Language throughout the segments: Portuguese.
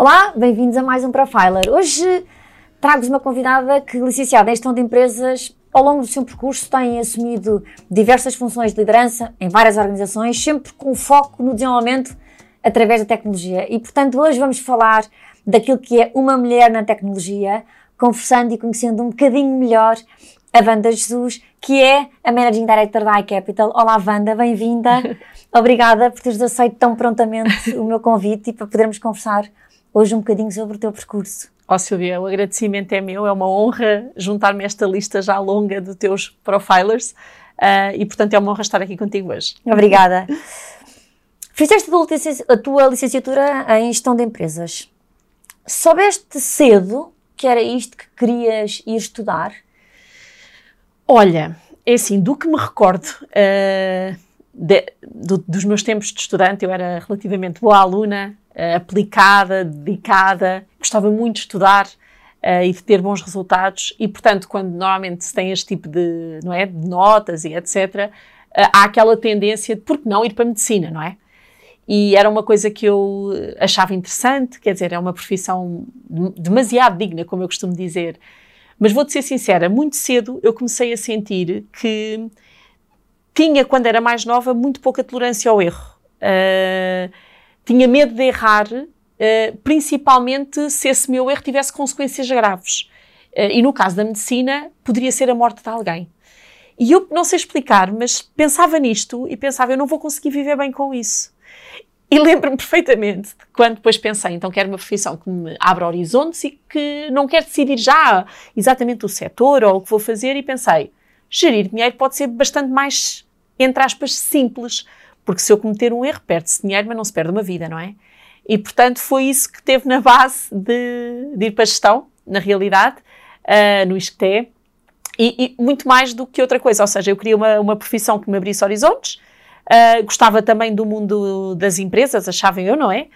Olá, bem-vindos a mais um Profiler. Hoje trago-vos uma convidada que, licenciada em gestão de empresas, ao longo do seu percurso tem assumido diversas funções de liderança em várias organizações, sempre com foco no desenvolvimento através da tecnologia. E, portanto, hoje vamos falar daquilo que é uma mulher na tecnologia, conversando e conhecendo um bocadinho melhor a Wanda Jesus, que é a Managing Director da iCapital. Olá, Wanda, bem-vinda. Obrigada por teres aceito tão prontamente o meu convite e para podermos conversar hoje um bocadinho sobre o teu percurso. Ó oh, Silvia, o agradecimento é meu, é uma honra juntar-me a esta lista já longa de teus profilers uh, e, portanto, é uma honra estar aqui contigo hoje. Obrigada. Fizeste a tua licenciatura em gestão de empresas. Soubeste cedo que era isto que querias ir estudar? Olha, é assim, do que me recordo uh, de, do, dos meus tempos de estudante, eu era relativamente boa aluna, aplicada, dedicada, gostava muito de estudar uh, e de ter bons resultados e, portanto, quando normalmente se tem este tipo de, não é, de notas e etc., há aquela tendência de, por que não, ir para a medicina, não é? E era uma coisa que eu achava interessante, quer dizer, é uma profissão demasiado digna, como eu costumo dizer, mas vou-te ser sincera, muito cedo eu comecei a sentir que tinha, quando era mais nova, muito pouca tolerância ao erro. Uh, tinha medo de errar, uh, principalmente se esse meu erro tivesse consequências graves. Uh, e no caso da medicina, poderia ser a morte de alguém. E eu não sei explicar, mas pensava nisto e pensava, eu não vou conseguir viver bem com isso. E lembro-me perfeitamente de quando depois pensei, então quero uma profissão que me abra horizontes e que não quero decidir já exatamente o setor ou o que vou fazer e pensei, gerir dinheiro pode ser bastante mais, entre aspas, simples, porque se eu cometer um erro, perde-se dinheiro, mas não se perde uma vida, não é? E, portanto, foi isso que teve na base de, de ir para a gestão, na realidade, uh, no ISCTE, e, e, muito mais do que outra coisa, ou seja, eu queria uma, uma profissão que me abrisse horizontes, Uh, gostava também do mundo das empresas, achava eu, não é?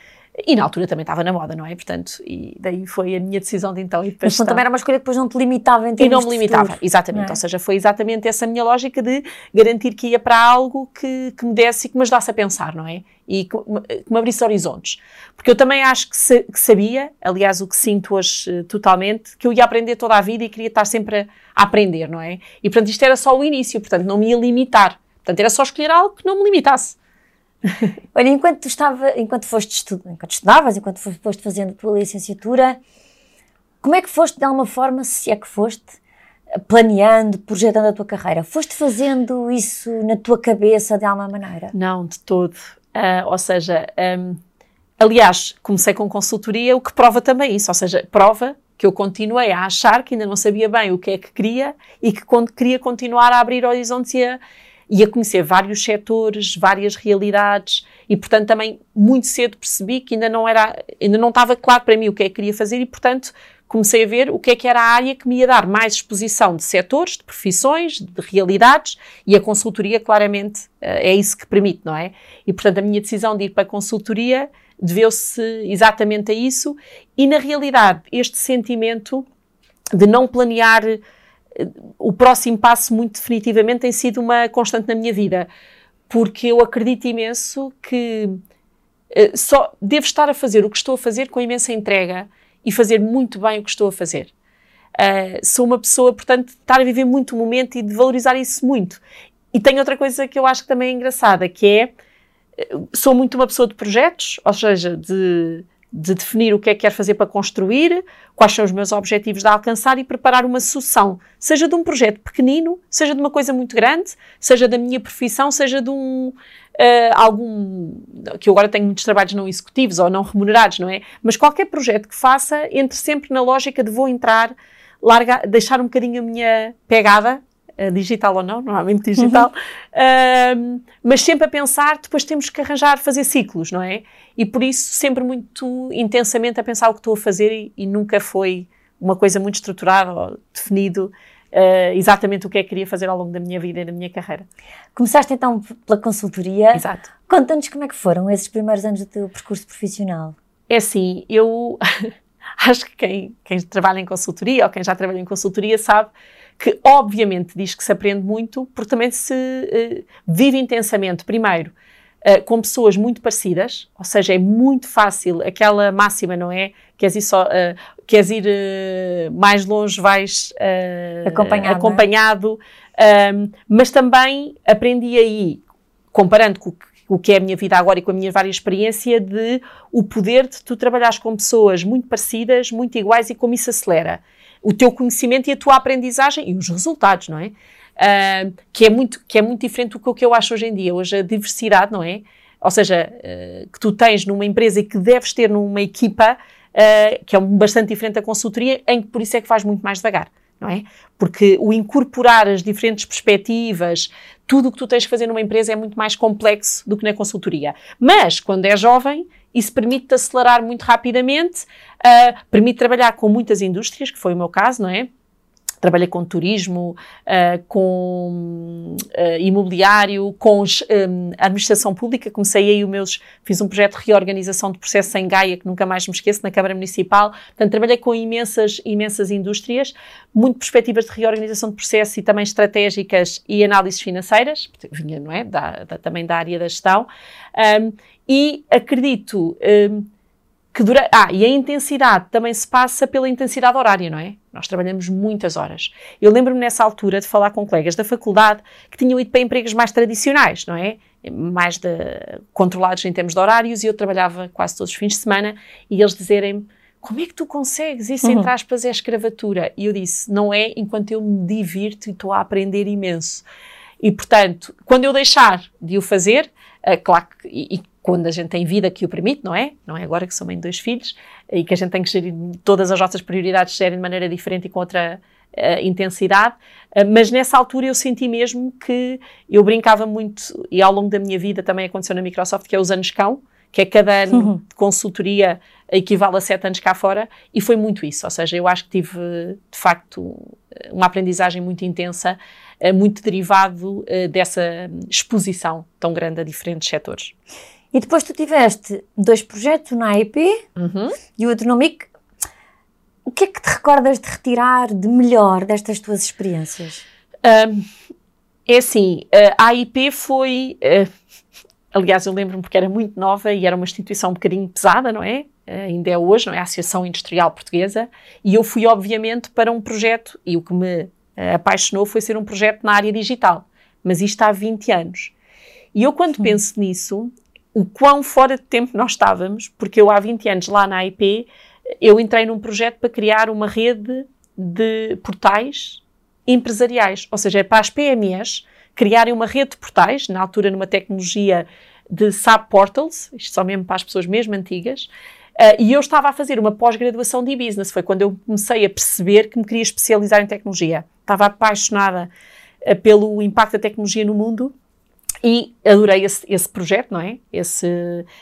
E na altura também estava na moda, não é? Portanto, e daí foi a minha decisão de então ir para Mas também era uma escolha que depois não te limitava em termos E não me limitava, futuro, exatamente. É? Ou seja, foi exatamente essa minha lógica de garantir que ia para algo que, que me desse e que me ajudasse a pensar, não é? E que, que me abrisse horizontes. Porque eu também acho que, se, que, sabia, aliás, o que sinto hoje uh, totalmente, que eu ia aprender toda a vida e queria estar sempre a, a aprender, não é? E portanto isto era só o início, portanto não me ia limitar. Portanto, era só escolher algo que não me limitasse. Olha, enquanto estava, enquanto foste estu enquanto estudavas, enquanto foste fazendo a tua licenciatura, como é que foste de alguma forma, se é que foste, planeando, projetando a tua carreira? Foste fazendo isso na tua cabeça de alguma maneira? Não, de todo. Uh, ou seja, um, aliás, comecei com consultoria, o que prova também isso, ou seja, prova que eu continuei a achar que ainda não sabia bem o que é que queria e que queria continuar a abrir horizontes e a, e a conhecer vários setores, várias realidades e, portanto, também muito cedo percebi que ainda não era, ainda não estava claro para mim o que é que queria fazer e, portanto, comecei a ver o que é que era a área que me ia dar mais exposição de setores, de profissões, de realidades e a consultoria claramente eh, é isso que permite, não é? E, portanto, a minha decisão de ir para a consultoria deveu-se exatamente a isso e, na realidade, este sentimento de não planear o próximo passo, muito definitivamente, tem sido uma constante na minha vida, porque eu acredito imenso que uh, só devo estar a fazer o que estou a fazer com imensa entrega e fazer muito bem o que estou a fazer. Uh, sou uma pessoa, portanto, de estar a viver muito o momento e de valorizar isso muito. E tem outra coisa que eu acho que também é engraçada, que é, eh, sou muito uma pessoa de projetos, ou seja, de de definir o que é que quero fazer para construir, quais são os meus objetivos de alcançar e preparar uma solução, seja de um projeto pequenino, seja de uma coisa muito grande, seja da minha profissão, seja de um uh, algum que eu agora tenho muitos trabalhos não executivos ou não remunerados, não é? Mas qualquer projeto que faça, entre sempre na lógica de vou entrar, largar, deixar um bocadinho a minha pegada digital ou não, normalmente digital, uhum. uh, mas sempre a pensar, depois temos que arranjar, fazer ciclos, não é? E por isso sempre muito intensamente a pensar o que estou a fazer e, e nunca foi uma coisa muito estruturada ou definido uh, exatamente o que é que queria fazer ao longo da minha vida e da minha carreira. Começaste então pela consultoria. Exato. Conta-nos como é que foram esses primeiros anos do teu percurso profissional. É assim, eu acho que quem, quem trabalha em consultoria ou quem já trabalha em consultoria sabe que obviamente diz que se aprende muito, porque também se uh, vive intensamente, primeiro, uh, com pessoas muito parecidas, ou seja, é muito fácil, aquela máxima, não é? Queres ir, só, uh, queres ir mais longe, vais acompanhado, é? acompanhado um, mas também aprendi aí, comparando com o que é a minha vida agora e com a minha vária experiência, de o poder de tu trabalhares com pessoas muito parecidas, muito iguais e como isso acelera o teu conhecimento e a tua aprendizagem e os resultados, não é? Uh, que, é muito, que é muito diferente do que eu acho hoje em dia. Hoje a diversidade, não é? Ou seja, uh, que tu tens numa empresa e que deves ter numa equipa, uh, que é bastante diferente da consultoria, em que por isso é que faz muito mais devagar. Não é? Porque o incorporar as diferentes perspectivas, tudo o que tu tens que fazer numa empresa é muito mais complexo do que na consultoria. Mas, quando é jovem, isso permite-te acelerar muito rapidamente, uh, permite trabalhar com muitas indústrias, que foi o meu caso, não é? trabalhei com turismo, uh, com uh, imobiliário, com um, administração pública. Comecei aí o meus, fiz um projeto de reorganização de processos em Gaia, que nunca mais me esqueço, na Câmara Municipal. Portanto, trabalhei com imensas, imensas indústrias, muito perspectivas de reorganização de processos e também estratégicas e análises financeiras, vinha, não é? Da, da, também da área da gestão. Um, e acredito um, que dura. Ah, e a intensidade também se passa pela intensidade horária, não é? Nós trabalhamos muitas horas. Eu lembro-me nessa altura de falar com colegas da faculdade que tinham ido para empregos mais tradicionais, não é? Mais de, controlados em termos de horários, e eu trabalhava quase todos os fins de semana, e eles dizerem-me. Como é que tu consegues? Isso, uhum. entre aspas, é escravatura. E eu disse: não é enquanto eu me divirto e estou a aprender imenso. E, portanto, quando eu deixar de o fazer, uh, claro que, e quando a gente tem vida que o permite, não é? Não é agora que sou mãe de dois filhos e que a gente tem que gerir todas as nossas prioridades serem de maneira diferente e com outra uh, intensidade, uh, mas nessa altura eu senti mesmo que eu brincava muito, e ao longo da minha vida também aconteceu na Microsoft, que é os anos cão, que é cada ano uhum. de consultoria equivale a sete anos cá fora, e foi muito isso. Ou seja, eu acho que tive, de facto, uma aprendizagem muito intensa, uh, muito derivado dessa exposição tão grande a diferentes setores. E depois tu tiveste dois projetos, um na AIP uhum. e o outro no MIC. O que é que te recordas de retirar de melhor destas tuas experiências? Um, é assim, a AIP foi. Uh, aliás, eu lembro-me porque era muito nova e era uma instituição um bocadinho pesada, não é? Uh, ainda é hoje, não é? A Associação Industrial Portuguesa. E eu fui, obviamente, para um projeto, e o que me uh, apaixonou foi ser um projeto na área digital. Mas isto há 20 anos. E eu, quando penso nisso, o quão fora de tempo nós estávamos, porque eu há 20 anos lá na IP, eu entrei num projeto para criar uma rede de portais empresariais, ou seja, é para as PMEs criarem uma rede de portais, na altura numa tecnologia de SAP Portals, isto só mesmo para as pessoas mesmo antigas, uh, e eu estava a fazer uma pós-graduação de e-business, foi quando eu comecei a perceber que me queria especializar em tecnologia. Estava apaixonada uh, pelo impacto da tecnologia no mundo e adorei esse, esse, projeto, não é? Esse,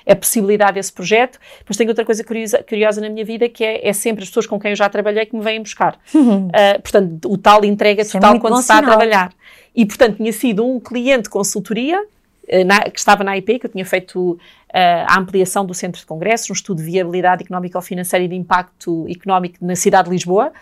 a possibilidade desse projeto. Mas tenho outra coisa curiosa, curiosa na minha vida que é, é, sempre as pessoas com quem eu já trabalhei que me vêm buscar. Uhum. Uh, portanto, o tal entrega Isso é total é quando se está a trabalhar. E, portanto, tinha sido um cliente de consultoria uh, na, que estava na IP, que eu tinha feito uh, a ampliação do centro de congressos, um estudo de viabilidade económico-financeira e de impacto económico na cidade de Lisboa,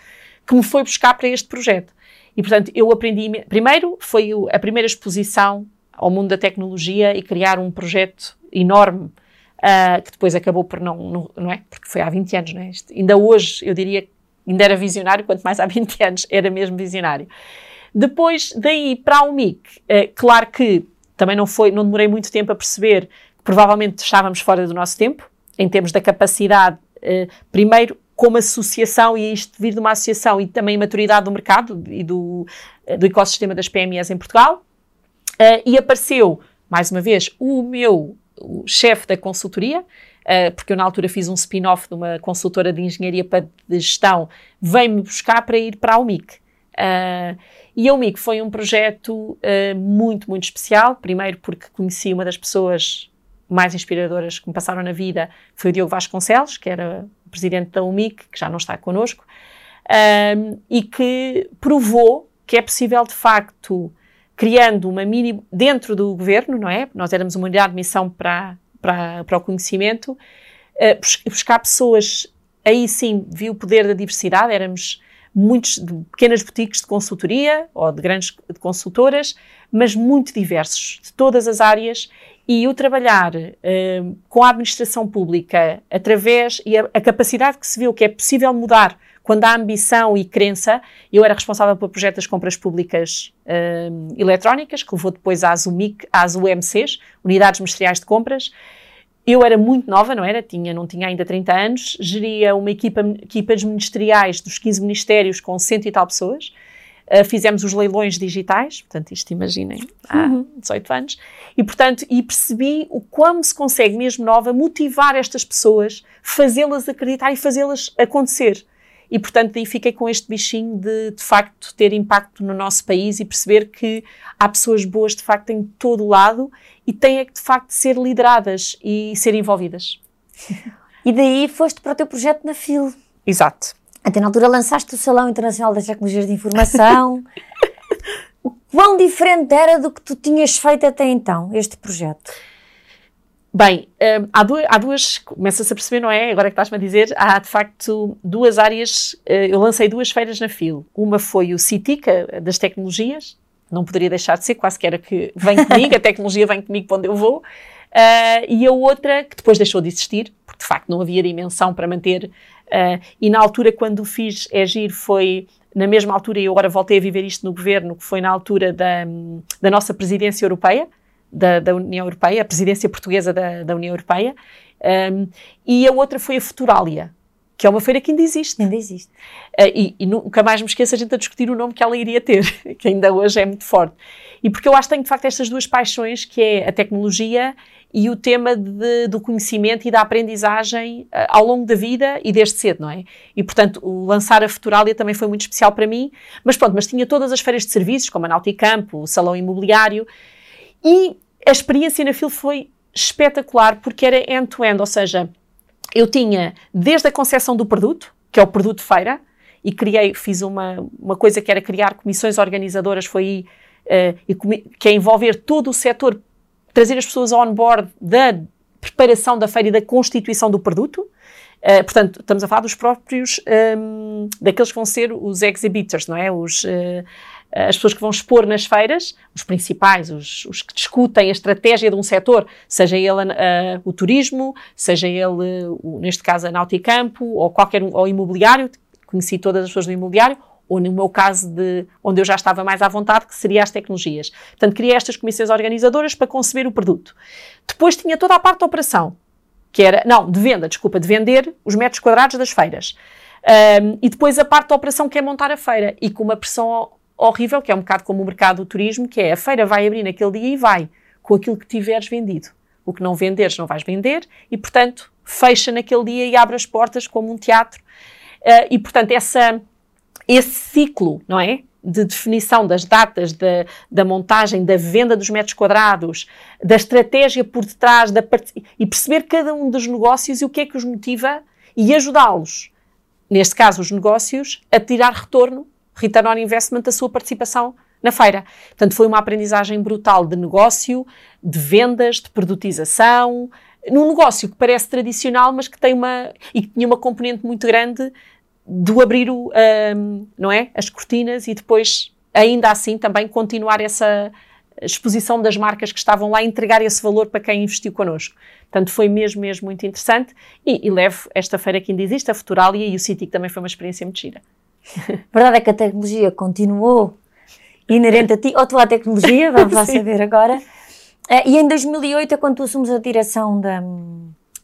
que me foi buscar para este projeto. E, portanto, eu aprendi. Primeiro, foi a primeira exposição ao mundo da tecnologia e criar um projeto enorme uh, que depois acabou por não, não, não, é? Porque foi há 20 anos, não é? Este, ainda hoje, eu diria, ainda era visionário, quanto mais há 20 anos era mesmo visionário. Depois, daí para a UMIC, uh, claro que também não foi, não demorei muito tempo a perceber que provavelmente estávamos fora do nosso tempo, em termos da capacidade, uh, primeiro, como associação, e isto vir de uma associação e também maturidade do mercado e do, do ecossistema das PMEs em Portugal, Uh, e apareceu, mais uma vez, o meu chefe da consultoria, uh, porque eu na altura fiz um spin-off de uma consultora de engenharia para de gestão, veio-me buscar para ir para a UMIC. Uh, e a UMIC foi um projeto muito, muito especial, primeiro porque conheci uma das pessoas mais inspiradoras que me passaram na vida, foi o Diogo Vasconcelos, que era o presidente da UMIC, que já não está connosco, e que provou que é possível, de facto, criando uma mini, dentro do governo, não é? Nós éramos uma unidade de missão para, para, para o conhecimento, uh, buscar pessoas, aí sim vi o poder da diversidade, éramos muitos de pequenas boutiques de consultoria ou de grandes de consultoras, mas muito diversos, de todas as áreas, E o trabalhar uh, com a administração pública através e a, a, capacidade que se viu que é possível mudar quando há ambição e crença, eu era responsável pelo projeto das compras públicas uh, eletrónicas, que levou depois às, UMIC, às UMCs, Unidades Ministeriais de Compras. Eu era muito nova, não era? Tinha, não tinha ainda 30 anos, geria uma equipa, equipas ministeriais dos 15 ministérios com cento e tal pessoas. Uh, fizemos os leilões digitais, portanto, isto imaginem, há uhum. 18 anos, e portanto, e percebi o como se consegue, mesmo nova, motivar estas pessoas, fazê-las acreditar e fazê-las acontecer. E, portanto, daí fiquei com este bichinho de, de facto, ter impacto no nosso país e perceber que há pessoas boas, de facto, em todo o lado e têm é que, de facto, ser lideradas e ser envolvidas. E daí foste para o teu projeto na FIL. Exato. Até na altura lançaste o Salão Internacional das Tecnologias de Informação. o quão diferente era do que tu tinhas feito até então, este projeto? Bem, um, há, duas, há duas, começa-se a perceber, não é? Agora que estás-me a dizer, há de facto duas áreas. Uh, eu lancei duas feiras na FIL. Uma foi o CITICA, das tecnologias, não poderia deixar de ser, quase que era que vem comigo, a tecnologia vem comigo para onde eu vou. Uh, e a outra, que depois deixou de existir, porque de facto não havia dimensão para manter. Uh, e na altura, quando fiz Agir, foi na mesma altura, e eu agora voltei a viver isto no governo, que foi na altura da, da nossa presidência europeia da, da União Europeia, a presidência portuguesa da, da União Europeia, um, e a outra foi a Futuralia, que é uma feira que ainda existe. Ainda existe. Uh, e, e, nunca mais me esqueço a gente a discutir o nome que ela iria ter, que ainda hoje é muito forte. E porque eu acho que tenho, de facto, estas duas paixões, que é a tecnologia e o tema de, do conhecimento e da aprendizagem uh, ao longo da vida e desde cedo, não é? E, portanto, lançar a Futuralia também foi muito especial para mim, mas pronto, mas tinha todas as feiras de serviços, como a Nauticampo, o Salão Imobiliário, e a experiência na FIL foi espetacular porque era end-to-end, -end, ou seja, eu tinha desde a concepção do produto, que é o produto feira, e criei, fiz uma, uma coisa que era criar comissões organizadoras, foi uh, que é envolver todo o setor, trazer as pessoas on board da preparação da feira e da constituição do produto. Uh, portanto, estamos a falar dos próprios, um, ehm, daqueles que vão ser os exhibitors, não é? Os, uh, eh, as pessoas que vão expor nas feiras, os principais, os, os que discutem a estratégia de um setor, seja ele uh, o turismo, seja ele, uh, neste caso, a Nauticampo, ou qualquer ou imobiliário, conheci todas as pessoas do imobiliário, ou no meu caso, de, onde eu já estava mais à vontade, que seria as tecnologias. Portanto, criei estas comissões organizadoras para conceber o produto. Depois tinha toda a parte da operação, que era, não, de venda, desculpa, de vender os metros quadrados das feiras. Um, e depois a parte da operação que é montar a feira e com uma pressão horrível, que é um bocado como o mercado do turismo, que é a feira vai abrir naquele dia e vai com aquilo que tiveres vendido. O que não venderes, não vais vender e, portanto, fecha naquele dia e abre as portas como um teatro. Uh, e, portanto, essa, esse ciclo, não é? De definição das datas, da, da montagem, da venda dos metros quadrados, da estratégia por detrás, da e perceber cada um dos negócios e o que é que os motiva e ajudá-los, neste caso os negócios, a tirar retorno return on investment da sua participação na feira. Portanto, foi uma aprendizagem brutal de negócio, de vendas, de produtização, num negócio que parece tradicional, mas que tem uma e que tinha uma componente muito grande do abrir o, um, não é, as cortinas e depois ainda assim também continuar essa exposição das marcas que estavam lá entregar esse valor para quem investiu connosco. Portanto, foi mesmo, mesmo muito interessante e, e levo esta feira que ainda existe, a Futuralia e o City, que também foi uma experiência muito gira. A verdade é que a tecnologia continuou inerente a ti, ou tu à tecnologia, vamos lá saber agora. Eh, e em 2008 é quando tu assumes a direção da,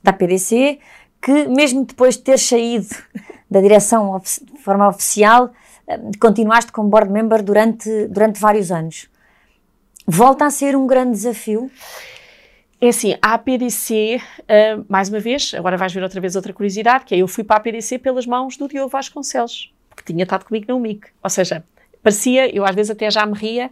da PDC, que mesmo depois de ter saído da direção de forma oficial, eh, continuaste como board member durante, durante vários anos. Volta a ser um grande desafio? É assim, a APDC, uh, eh, mais uma vez, agora vais ver outra vez outra curiosidade, que é eu fui para a APDC pelas mãos do Diogo Vasconcelos que tinha estado comigo no MIC. Ou seja, parecia, eu às vezes até já me ria,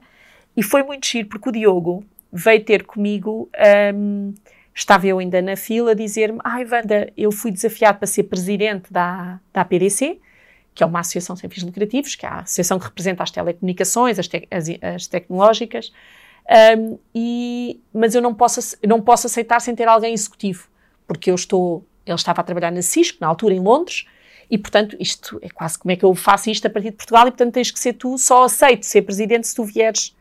e foi muito giro, porque o Diogo veio ter comigo, um, estava eu ainda na fila, a dizer-me, ai Wanda, eu fui desafiado para ser presidente da, da APDC, que é uma associação sem fins lucrativos, que é a associação que representa as telecomunicações, as, te as, as tecnológicas, um, e, mas eu não posso, não posso aceitar sem ter alguém executivo, porque eu estou, ele estava a trabalhar na Cisco, na altura em Londres, e, portanto, isto é quase como é que eu faço isto a partir de Portugal e, portanto, tens que ser tu, só aceito ser presidente se tu vieres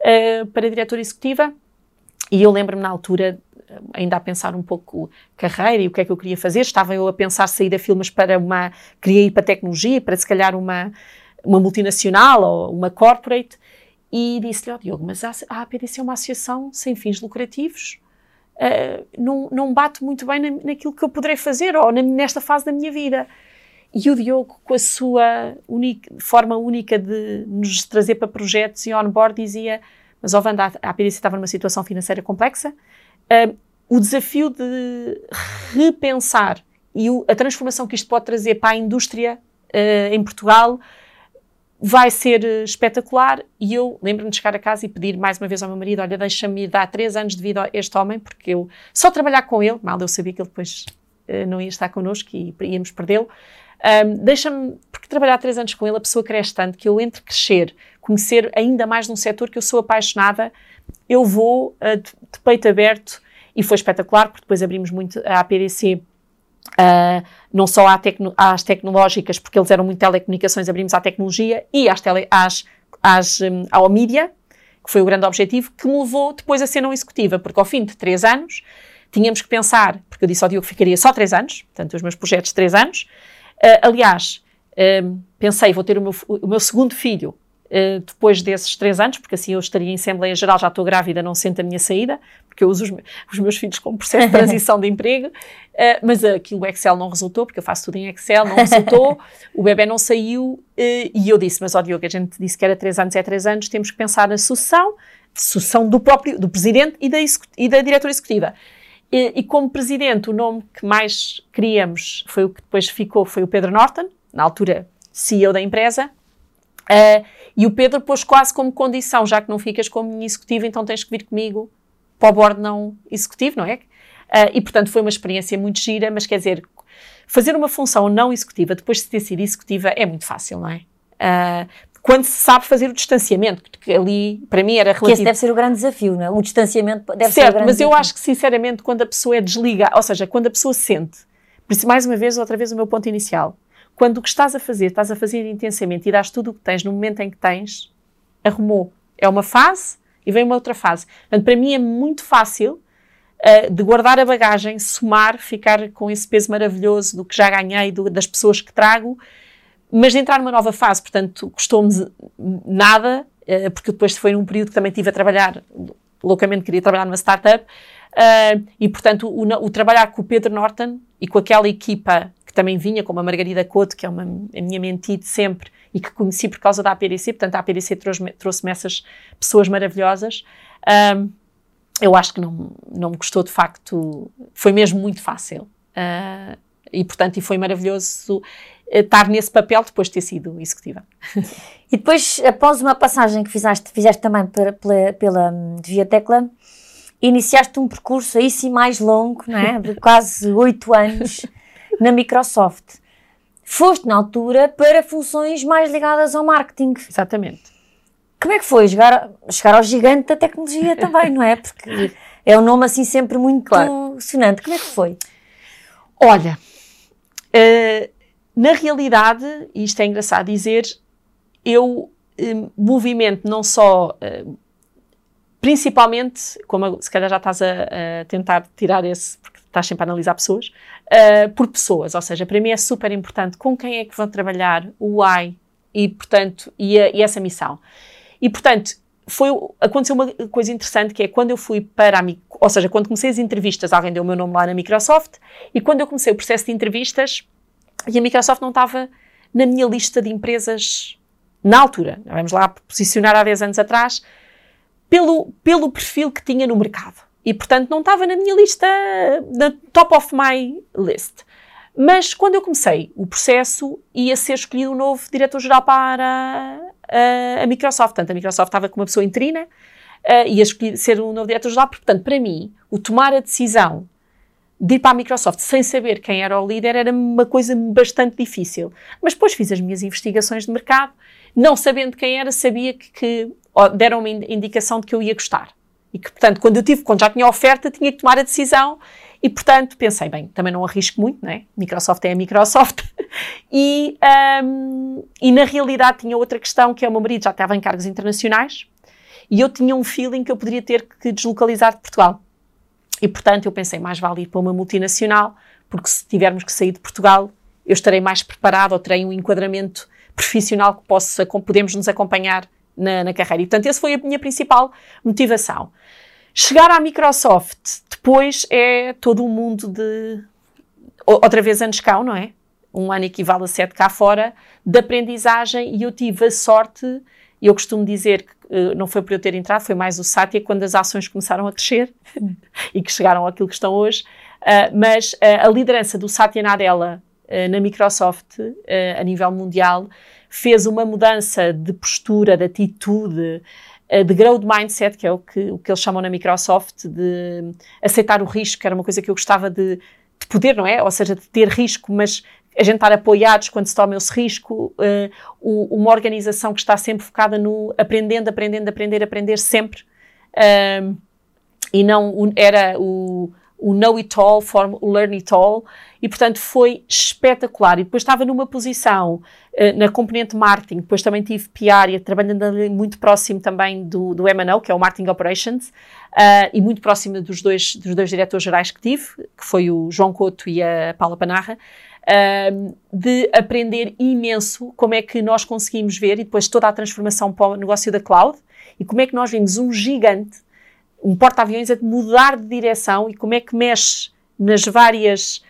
uh, para a diretora executiva. E eu lembro-me na altura, ainda a pensar um pouco carreira e o que é que eu queria fazer, estava eu a pensar sair da Filmes para uma, queria ir para a tecnologia, para se calhar uma, uma multinacional ou uma corporate, e disse-lhe, ó oh, Diogo, mas a, a APDC é uma associação sem fins lucrativos, uh, não, não bate muito bem na, naquilo que eu poderei fazer, ou na, nesta fase da minha vida. E o Diogo, com a sua forma única de nos trazer para projetos e on-board, dizia, mas, ó oh, Wanda, a APDC estava numa situação financeira complexa, uh, o desafio de repensar e o, a transformação que isto pode trazer para a indústria uh, em Portugal vai ser eh, espetacular. E eu lembro-me de chegar a casa e pedir mais uma vez ao meu marido: Olha, deixa-me dar três anos de vida a este homem, porque eu só trabalhar com ele, mal eu sabia que ele depois uh, não ia estar connosco e íamos perdê-lo. Um, deixa-me, porque trabalhar três anos com ele, a pessoa cresce tanto que eu, entre crescer, conhecer ainda mais num setor que eu sou apaixonada, eu vou uh, de, de peito aberto. E foi espetacular, porque depois abrimos muito a APDC Uh, não só às tecnológicas, porque eles eram muito telecomunicações, abrimos à tecnologia, e às, tele, às, às, um, ao mídia, que foi o grande objetivo, que me levou depois a ser não executiva, porque ao fim de três anos tínhamos que pensar, porque eu disse ao Diogo que ficaria só três anos, portanto, os meus projetos três anos. Uh, aliás, um, pensei, vou ter o meu, o meu segundo filho uh, depois desses três anos, porque assim eu estaria em Assembleia Geral, já estou grávida, não sento a minha saída, porque eu uso os, os meus filhos como processo de transição de emprego, uh, mas aquilo o Excel não resultou, porque eu faço tudo em Excel, não resultou, o bebê não saiu, uh, e eu disse, mas ó Diogo, a gente disse que era três anos, é três anos, temos que pensar na sucessão, sucessão do próprio, do presidente e da, e da diretora executiva. E, e, como presidente, o nome que mais queríamos foi o que depois ficou, foi o Pedro Norton, na altura CEO da empresa, uh, e o Pedro pôs quase como condição, já que não ficas como minha executiva, então tens que vir comigo para o board não executivo, não é? Uh, e, portanto, foi uma experiência muito gira, mas quer dizer, fazer uma função não executiva depois de ter sido executiva é muito fácil, não é? Uh, quando se sabe fazer o distanciamento, porque ali, para mim, era relativo. Que esse deve ser o grande desafio, não é? O distanciamento deve certo, ser o grande mas desafio. eu acho que, sinceramente, quando a pessoa é desligada, ou seja, quando a pessoa sente, por isso, mais uma vez, outra vez o meu ponto inicial, quando o que estás a fazer, estás a fazer intensamente e dás tudo o que tens no momento em que tens, arrumou. É uma fase e vem uma outra fase. Portanto, para mim é muito fácil uh, de guardar a bagagem, somar, ficar com esse peso maravilhoso do que já ganhei, do, das pessoas que trago, mas de entrar numa nova fase. Portanto, custou-me nada, uh, porque depois foi num período que também estive a trabalhar, loucamente queria trabalhar numa startup, uh, e portanto o, o, trabalhar com o Pedro Norton e com aquela equipa que também vinha, como a Margarida Couto, que é uma, a minha mentira de sempre, e que conheci por causa da APDC, portanto a APDC trouxe-me trouxe essas pessoas maravilhosas. Um, eu acho que não, não me custou de facto, foi mesmo muito fácil. Uh, e portanto, e foi maravilhoso estar nesse papel depois de ter sido executiva. E depois, após uma passagem que fizeste, fizeste também pela, pela, pela Via Tecla, iniciaste um percurso aí sim mais longo, não é? de quase oito anos na Microsoft foste na altura para funções mais ligadas ao marketing. Exatamente. Como é que foi chegar, chegar ao gigante da tecnologia também, não é? Porque é um nome assim sempre muito claro. sonante. Como é que foi? Olha, uh, na realidade, e isto é engraçado dizer, eu uh, movimento não só, uh, principalmente, como se calhar já estás a, a tentar tirar esse, estás sempre a analisar pessoas, uh, por pessoas. Ou seja, para mim é super importante com quem é que vão trabalhar, o why e, portanto, e, a, e essa missão. E, portanto, foi, aconteceu uma coisa interessante que é quando eu fui para a, ou seja, quando comecei as entrevistas, alguém deu o meu nome lá na Microsoft, e quando eu comecei o processo de entrevistas, e a Microsoft não estava na minha lista de empresas na altura, vamos lá posicionar há 10 anos atrás, pelo, pelo perfil que tinha no mercado. E, portanto, não estava na minha lista, na top of my list. Mas quando eu comecei o processo, ia ser escolhido um novo diretor-geral para a, a, Microsoft. Portanto, a Microsoft estava com uma pessoa interina, uh, ia escolher, ser um novo diretor-geral. Portanto, para mim, o tomar a decisão de ir para a Microsoft sem saber quem era o líder era uma coisa bastante difícil. Mas depois fiz as minhas investigações de mercado, não sabendo quem era, sabia que, que deram uma indicação de que eu ia gostar. E que, portanto, quando eu tive, quando já tinha oferta, tinha que tomar a decisão e, portanto, pensei, bem, também não arrisco muito, né? Microsoft é a Microsoft. e, um, e, na realidade, tinha outra questão, que é o meu marido já estava em cargos internacionais e eu tinha um feeling que eu poderia ter que deslocalizar de Portugal. E, portanto, eu pensei, mais vale ir para uma multinacional, porque se tivermos que sair de Portugal, eu estarei mais preparado ou terei um enquadramento profissional que possa, podemos nos acompanhar na, na carreira. E, portanto, essa foi a minha principal motivação. Chegar à Microsoft depois é todo um mundo de. Outra vez anos cá, não é? Um ano equivale a sete cá fora, de aprendizagem, e eu tive a sorte, eu costumo dizer que uh, não foi por eu ter entrado, foi mais o Satya quando as ações começaram a crescer e que chegaram àquilo que estão hoje. Uh, mas uh, a liderança do Satya Nadella na Microsoft, a nível mundial, fez uma mudança de postura, de atitude, eh, de growth mindset, que é o que, o que eles chamam na Microsoft, de aceitar o risco, que era uma coisa que eu gostava de, de poder, não é? Ou seja, de ter risco, mas a gente estar apoiados quando se toma esse risco, uh, uma organização que está sempre focada no aprendendo, aprendendo, aprender, aprender sempre, uh, e não era o o Know It All, form, o Learn It All, e portanto foi espetacular. E depois estava numa posição uh, na componente marketing, depois também tive PR trabalhando ali muito próximo também do, do M&O, que é o Marketing Operations, uh, e muito próximo dos dois, dos dois diretores gerais que tive, que foi o João Couto e a Paula Panarra, uh, de aprender imenso como é que nós conseguimos ver e depois toda a transformação para o negócio da cloud, e como é que nós vimos um gigante um porta-aviões de mudar de direção e como é que mexe nas várias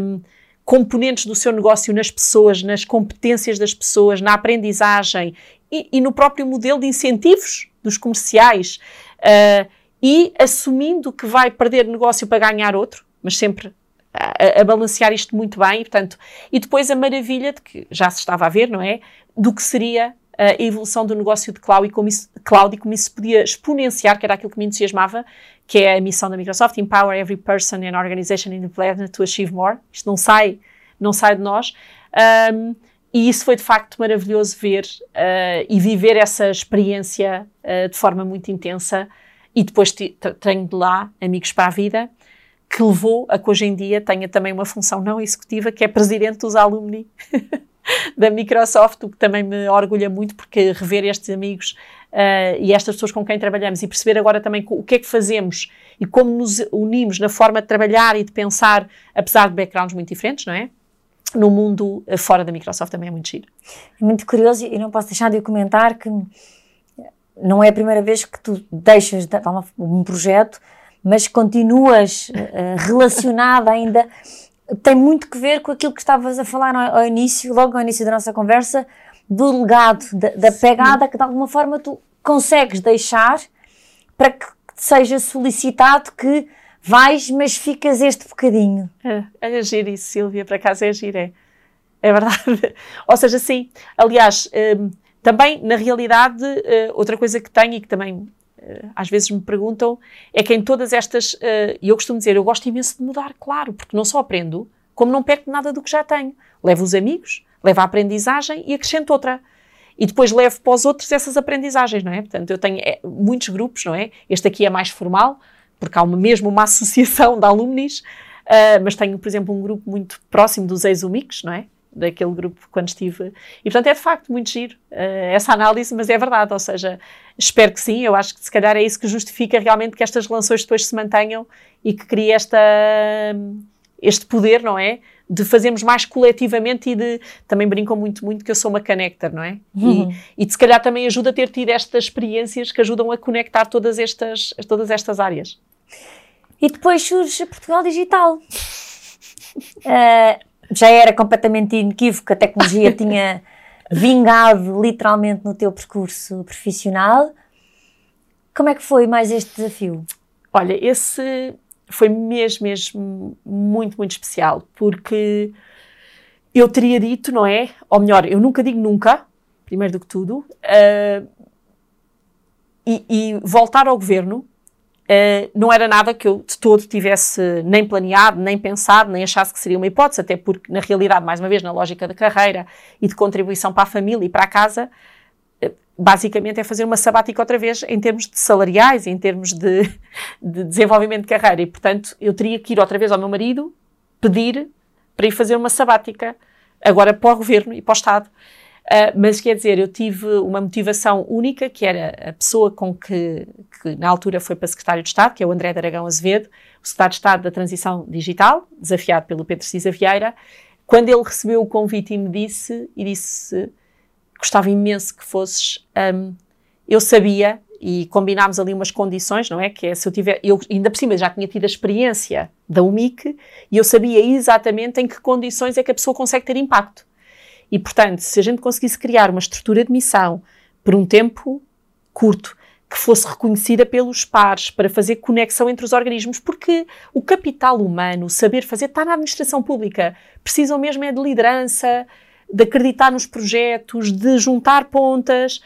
um, componentes do seu negócio, nas pessoas, nas competências das pessoas, na aprendizagem e, e no próprio modelo de incentivos dos comerciais uh, e assumindo que vai perder negócio para ganhar outro, mas sempre a, a, balancear isto muito bem, e, portanto, e depois a maravilha de que já se estava a ver, não é? Do que seria a evolução do negócio de cloud e como isso, cloud e como isso podia exponenciar, que era aquilo que me entusiasmava, que é a missão da Microsoft, Empower every person and organization in the planet to achieve more. Isto não sai, não sai de nós. Um, e isso foi de facto maravilhoso ver uh, e viver essa experiência uh, de forma muito intensa. E depois tenho de lá amigos para a vida, que levou a que hoje em dia tenha também uma função não executiva, que é presidente dos alumni da Microsoft, o que também me orgulha muito, porque rever estes amigos uh, e estas pessoas com quem trabalhamos e perceber agora também o que é que fazemos e como nos unimos na forma de trabalhar e de pensar, apesar de backgrounds muito diferentes, não é? No mundo uh, fora da Microsoft também é muito giro. É muito curioso e não posso deixar de comentar que não é a primeira vez que tu deixas de, um projeto, mas continuas uh, relacionada ainda tem muito que ver com aquilo que estavas a falar ao, ao início, logo ao início da nossa conversa, do legado, da, da pegada que de alguma forma tu consegues deixar para que seja solicitado que vais, mas ficas este bocadinho. É, é agir isso, Silvia, para casa é agir, é. É verdade. Ou seja, sim, aliás, um, também na realidade, uh, outra coisa que tenho e que também às vezes me perguntam, é que em todas estas, uh, e eu costumo dizer, eu gosto imenso de mudar, claro, porque não só aprendo, como não perco nada do que já tenho. Levo os amigos, levo a aprendizagem e acrescento outra. E depois levo para os outros essas aprendizagens, não é? Portanto, eu tenho é, muitos grupos, não é? Este aqui é mais formal, porque há uma, mesmo uma associação de alumnis, uh, mas tenho, por exemplo, um grupo muito próximo dos ex-UMICs, não é? Daquele grupo quando estive. E portanto é de facto muito giro uh, essa análise, mas é verdade, ou seja, espero que sim, eu acho que se calhar é isso que justifica realmente que estas relações depois se mantenham e que crie esta, este poder, não é? De fazermos mais coletivamente e de. Também brincam muito, muito que eu sou uma connector, não é? Uhum. E, e se calhar também ajuda a ter tido estas experiências que ajudam a conectar todas estas, todas estas áreas. E depois surge Portugal Digital. Uh, já era completamente inequívoco, a tecnologia tinha vingado literalmente no teu percurso profissional. Como é que foi mais este desafio? Olha, esse foi mesmo, mesmo muito, muito especial, porque eu teria dito, não é? Ou melhor, eu nunca digo nunca, primeiro do que tudo, uh, e, e, voltar ao governo Uh, não era nada que eu de todo tivesse nem planeado, nem pensado, nem achasse que seria uma hipótese, até porque, na realidade, mais uma vez, na lógica da carreira e de contribuição para a família e para a casa, uh, basicamente é fazer uma sabática outra vez em termos de salariais, em termos de, de, desenvolvimento de carreira. E, portanto, eu teria que ir outra vez ao meu marido pedir para ir fazer uma sabática, agora para o governo e para o Estado. Uh, mas quer dizer, eu tive uma motivação única, que era a pessoa com que, que na altura foi para secretário de Estado, que é o André de Aragão Azevedo, o secretário de Estado da Transição Digital, desafiado pelo Pedro Cisa Vieira, quando ele recebeu o convite e me disse, e disse, gostava imenso que fosses, um, eu sabia, e combinámos ali umas condições, não é? Que é se eu tiver, eu ainda por cima já tinha tido a experiência da UMIC e eu sabia exatamente em que condições é que a pessoa consegue ter impacto. E, portanto, se a gente conseguisse criar uma estrutura de missão por um tempo curto, que fosse reconhecida pelos pares, para fazer conexão entre os organismos, porque o capital humano, o saber fazer, está na administração pública. Precisam mesmo é de liderança, de acreditar nos projetos, de juntar pontas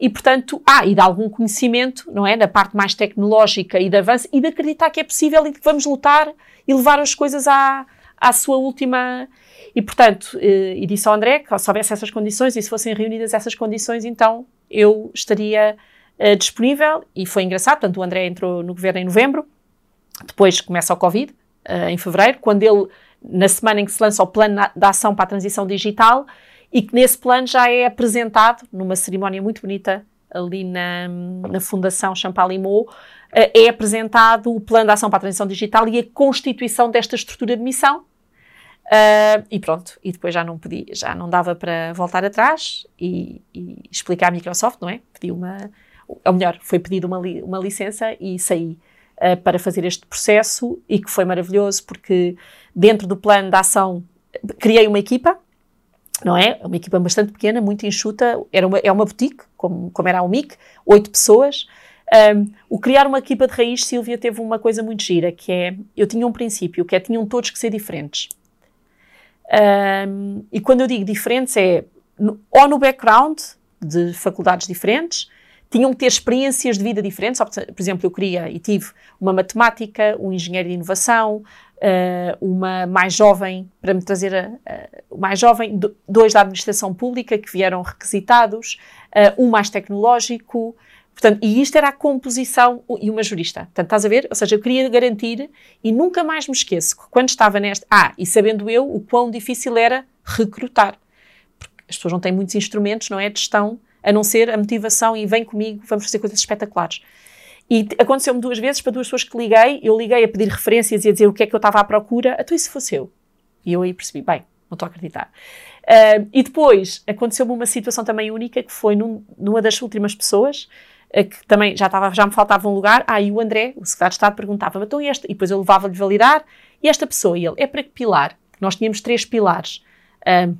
e, portanto, ah, e de algum conhecimento, não é? Na parte mais tecnológica e de avanço, e de acreditar que é possível e que vamos lutar e levar as coisas à, à sua última e, portanto, eh, e disse ao André que se houvesse essas condições e se fossem reunidas essas condições, então eu estaria uh, disponível. E foi engraçado, portanto, o André entrou no governo em novembro, depois começa o Covid, uh, em fevereiro, quando ele, na semana em que se lança o plano de ação para a transição digital, e que nesse plano já é apresentado, numa cerimónia muito bonita ali na, na Fundação Champalimau, é apresentado o plano de ação para a transição digital e a constituição desta estrutura de missão, Uh, e pronto, e depois já não podia, já não dava para voltar atrás e, e explicar à Microsoft, não é? Pedi uma, ou melhor, foi pedido uma, li, uma licença e saí uh, para fazer este processo e que foi maravilhoso porque dentro do plano de ação criei uma equipa, não é? Uma equipa bastante pequena, muito enxuta, era uma, é uma boutique, como, como era a UMIC, oito pessoas. Um, o criar uma equipa de raiz, Silvia teve uma coisa muito gira, que é, eu tinha um princípio, que é, tinham todos que ser diferentes. Um, e quando eu digo diferentes, é no, ou no background de faculdades diferentes, tinham que ter experiências de vida diferentes. Por exemplo, eu queria e tive uma matemática, um engenheiro de inovação, uh, uma mais jovem, para me trazer a, mais jovem, dois da administração pública que vieram requisitados, uh, um mais tecnológico. Portanto, e isto era a composição e uma jurista. Portanto, estás a ver? Ou seja, eu queria garantir e nunca mais me esqueço que quando estava nesta. Ah, e sabendo eu o quão difícil era recrutar. Porque as pessoas não têm muitos instrumentos, não é? De gestão, a não ser a motivação e vem comigo, vamos fazer coisas espetaculares. E aconteceu-me duas vezes para duas pessoas que liguei. Eu liguei a pedir referências e a dizer o que é que eu estava à procura. Então, e se fosse eu? E eu aí percebi, bem, não estou a acreditar. Uh, e depois aconteceu-me uma situação também única que foi num, numa das últimas pessoas que também já, estava, já me faltava um lugar. Ah, e o André, o secretário de Estado, perguntava-me, então e esta? E depois eu levava-lhe validar. E esta pessoa, e ele, é para que pilar? Nós tínhamos três pilares. Um,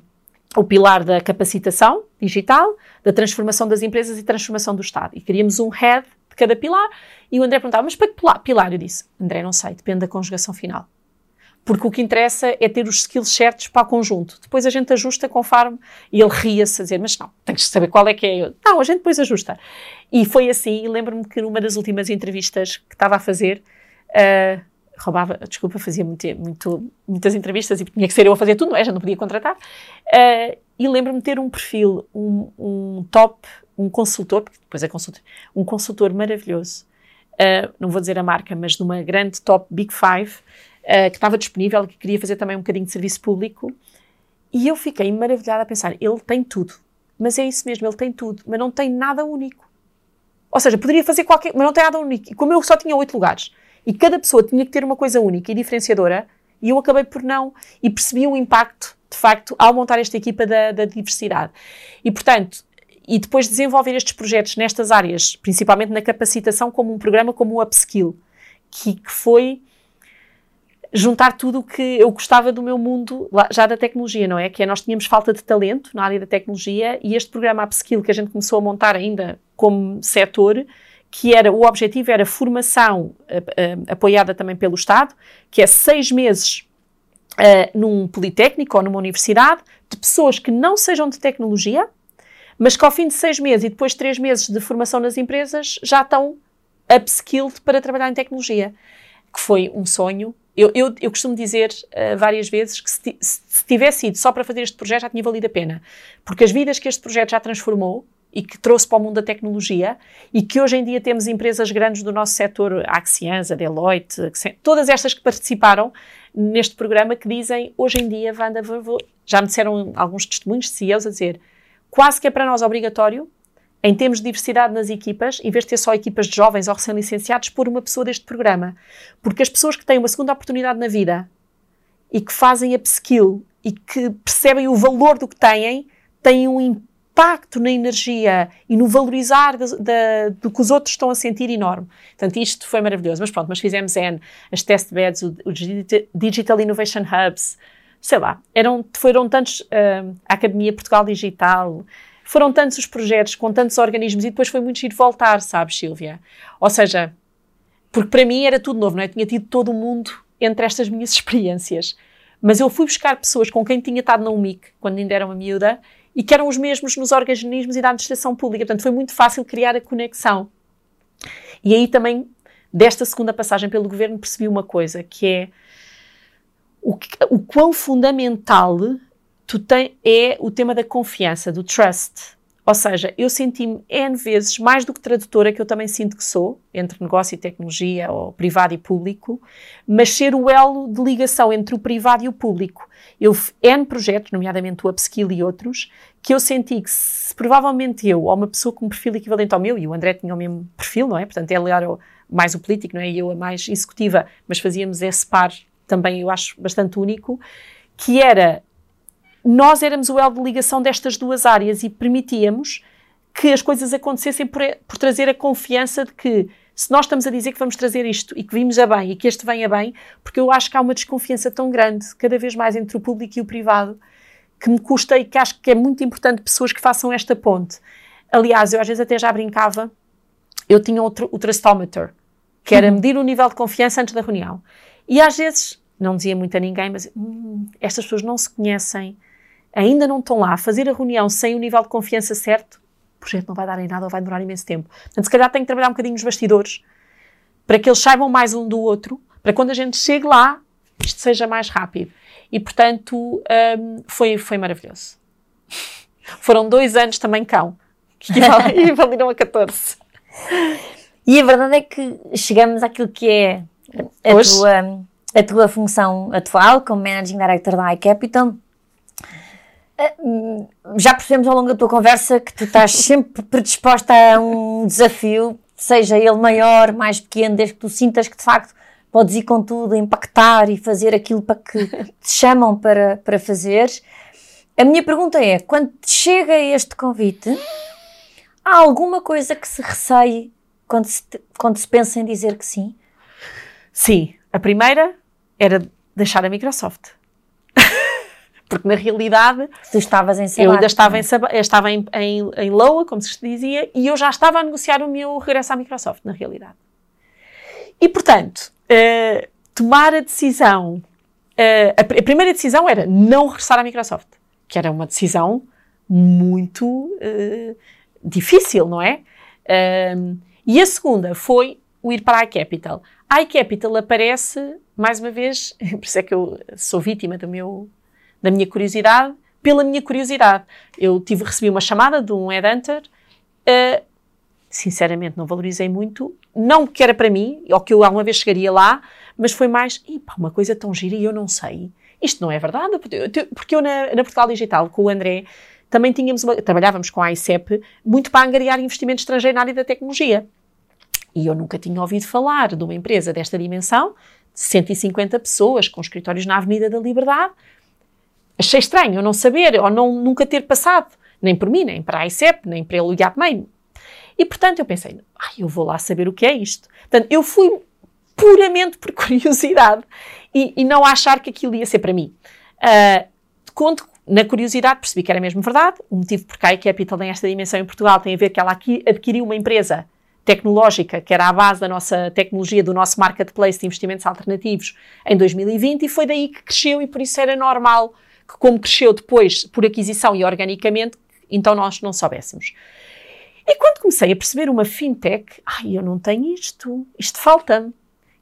o pilar da capacitação digital, da transformação das empresas e transformação do Estado. E queríamos um head de cada pilar. E o André perguntava, mas para que pilar? Eu disse, André, não sei, depende da conjugação final porque o que interessa é ter os skills certos para o conjunto. Depois a gente ajusta conforme. E ele ria-se a dizer: Mas não, tens que saber qual é que é. Eu, não, a gente depois ajusta. E foi assim. E lembro-me que numa das últimas entrevistas que estava a fazer, uh, roubava, desculpa, fazia muito, muito, muitas entrevistas e tinha que ser eu a fazer tudo, não é? Já não podia contratar. Uh, e lembro-me de ter um perfil, um, um, top, um consultor, porque depois é consultor, um consultor maravilhoso. Uh, não vou dizer a marca, mas de uma grande top Big Five uh, que estava disponível, que queria fazer também um bocadinho de serviço público. E eu fiquei maravilhada a pensar: ele tem tudo. Mas é isso mesmo, ele tem tudo, mas não tem nada único. Ou seja, poderia fazer qualquer. Mas não tem nada único. E como eu só tinha oito lugares e cada pessoa tinha que ter uma coisa única e diferenciadora, e eu acabei por não. E percebi o impacto, de facto, ao montar esta equipa da, da diversidade. E, portanto, e depois desenvolver estes projetos nestas áreas, principalmente na capacitação, como um programa como o Upskill, que, que foi juntar tudo o que eu gostava do meu mundo já da tecnologia, não é? Que é nós tínhamos falta de talento na área da tecnologia e este programa Upskill que a gente começou a montar ainda como setor, que era o objetivo era formação uh, uh, apoiada também pelo Estado, que é seis meses uh, num politécnico ou numa universidade de pessoas que não sejam de tecnologia, mas que ao fim de seis meses e depois de três meses de formação nas empresas já estão upskilled para trabalhar em tecnologia, que foi um sonho eu, eu, eu costumo dizer uh, várias vezes que se, se tivesse sido só para fazer este projeto já tinha valido a pena. Porque as vidas que este projeto já transformou e que trouxe para o mundo da tecnologia e que hoje em dia temos empresas grandes do nosso setor, a Axians, a Deloitte, todas estas que participaram neste programa que dizem hoje em dia, Wanda, já me disseram alguns testemunhos de CEOs a dizer quase que é para nós obrigatório, em termos de diversidade nas equipas, em vez de ter só equipas de jovens ou recém-licenciados, pôr uma pessoa deste programa. Porque as pessoas que têm uma segunda oportunidade na vida e que fazem upskill e que percebem o valor do que têm, têm um impacto na energia e no valorizar do que os outros estão a sentir enorme. Portanto, isto foi maravilhoso. Mas pronto, mas fizemos N, as test beds, os Digital Innovation Hubs, sei lá, eram, foram tantos, uh, a Academia Portugal Digital, foram tantos os projetos com tantos organismos e depois foi muito giro voltar, sabes, Silvia? Ou seja, porque para mim era tudo novo, não é? Eu tinha tido todo o mundo entre estas minhas experiências. Mas eu fui buscar pessoas com quem tinha estado na UMIC, quando ainda era uma miúda, e que eram os mesmos nos organismos e da administração pública. Portanto, foi muito fácil criar a conexão. E aí também, desta segunda passagem pelo governo, percebi uma coisa, que é o, que, o quão fundamental tu tem, é o tema da confiança, do trust. Ou seja, eu senti-me N vezes, mais do que tradutora, que eu também sinto que sou, entre negócio e tecnologia, ou privado e público, mas ser o elo de ligação entre o privado e o público. Eu, N projetos, nomeadamente o Upskill e outros, que eu senti que se provavelmente eu, ou uma pessoa com um perfil equivalente ao meu, e o André tinha o mesmo perfil, não é? Portanto, ele era mais o político, não é? E eu a mais executiva, mas fazíamos esse par também, eu acho, bastante único, que era nós éramos o elo de ligação destas duas áreas e permitíamos que as coisas acontecessem por, por, trazer a confiança de que se nós estamos a dizer que vamos trazer isto e que vimos a bem e que este venha bem, porque eu acho que há uma desconfiança tão grande, cada vez mais entre o público e o privado, que me custa e que acho que é muito importante pessoas que façam esta ponte. Aliás, eu às vezes até já brincava, eu tinha outro, o Trustometer, que era uhum. medir o nível de confiança antes da reunião. E às vezes, não dizia muito a ninguém, mas hum, estas pessoas não se conhecem, ainda não estão lá a fazer a reunião sem o nível de confiança certo, o projeto não vai dar em nada ou vai demorar imenso tempo. Portanto, se calhar tenho que trabalhar um bocadinho nos bastidores para que eles saibam mais um do outro, para quando a gente chegue lá, isto seja mais rápido. E, portanto, um, foi, foi maravilhoso. Foram dois anos também cão, que valiram a 14. E a verdade é que chegamos àquilo que é a, tua, a tua função atual como Managing Director da iCapital. Já percebemos ao longo da tua conversa que tu estás sempre predisposta a um desafio, seja ele maior, mais pequeno, desde que tu sintas que de facto podes ir com tudo, impactar e fazer aquilo para que te chamam para, para fazer. A minha pergunta é: quando te chega este convite, há alguma coisa que se receie quando se, quando se pensa em dizer que sim? Sim. A primeira era deixar a Microsoft porque na realidade tu estavas em sabático. Eu ainda estava em, estava em, em, em Loa, como se dizia, e eu já estava a negociar o meu regresso à Microsoft, na realidade. E, portanto, uh, tomar a decisão, uh, a, a, primeira decisão era não regressar à Microsoft, que era uma decisão muito uh, difícil, não é? e a segunda foi o ir para a iCapital. A iCapital aparece, mais uma vez, por isso é que eu sou vítima do meu da minha curiosidade pela minha curiosidade. Eu tive, recebi uma chamada de um headhunter, uh, sinceramente não valorizei muito, não que era para mim, ou que eu alguma vez chegaria lá, mas foi mais, pá, uma coisa tão gira e eu não sei. Isto não é verdade, porque eu na, na Portugal Digital, com o André, também tínhamos uma, trabalhávamos com a ICEP muito para angariar investimento estrangeiro na área da tecnologia. E eu nunca tinha ouvido falar de uma empresa desta dimensão, de 150 pessoas, com escritórios na Avenida da Liberdade, achei estranho não saber ou não, nunca ter passado, nem por mim, nem para a ICEP, nem para ele IAPMEI. E portanto eu pensei, ai, eu vou lá saber o que é isto. Portanto, eu fui puramente por curiosidade e, e não achar que aquilo ia ser para mim. Uh, conto na curiosidade, percebi que era mesmo verdade. O motivo por que a Capital tem esta dimensão em Portugal tem a ver que ela aqui adquiriu uma empresa tecnológica, que era a base da nossa tecnologia, do nosso marketplace de investimentos alternativos em 2020 e foi daí que cresceu e por isso era normal que como cresceu depois por aquisição e organicamente, então nós não soubéssemos. E quando comecei a perceber uma fintech, ai, eu não tenho isto, isto falta-me.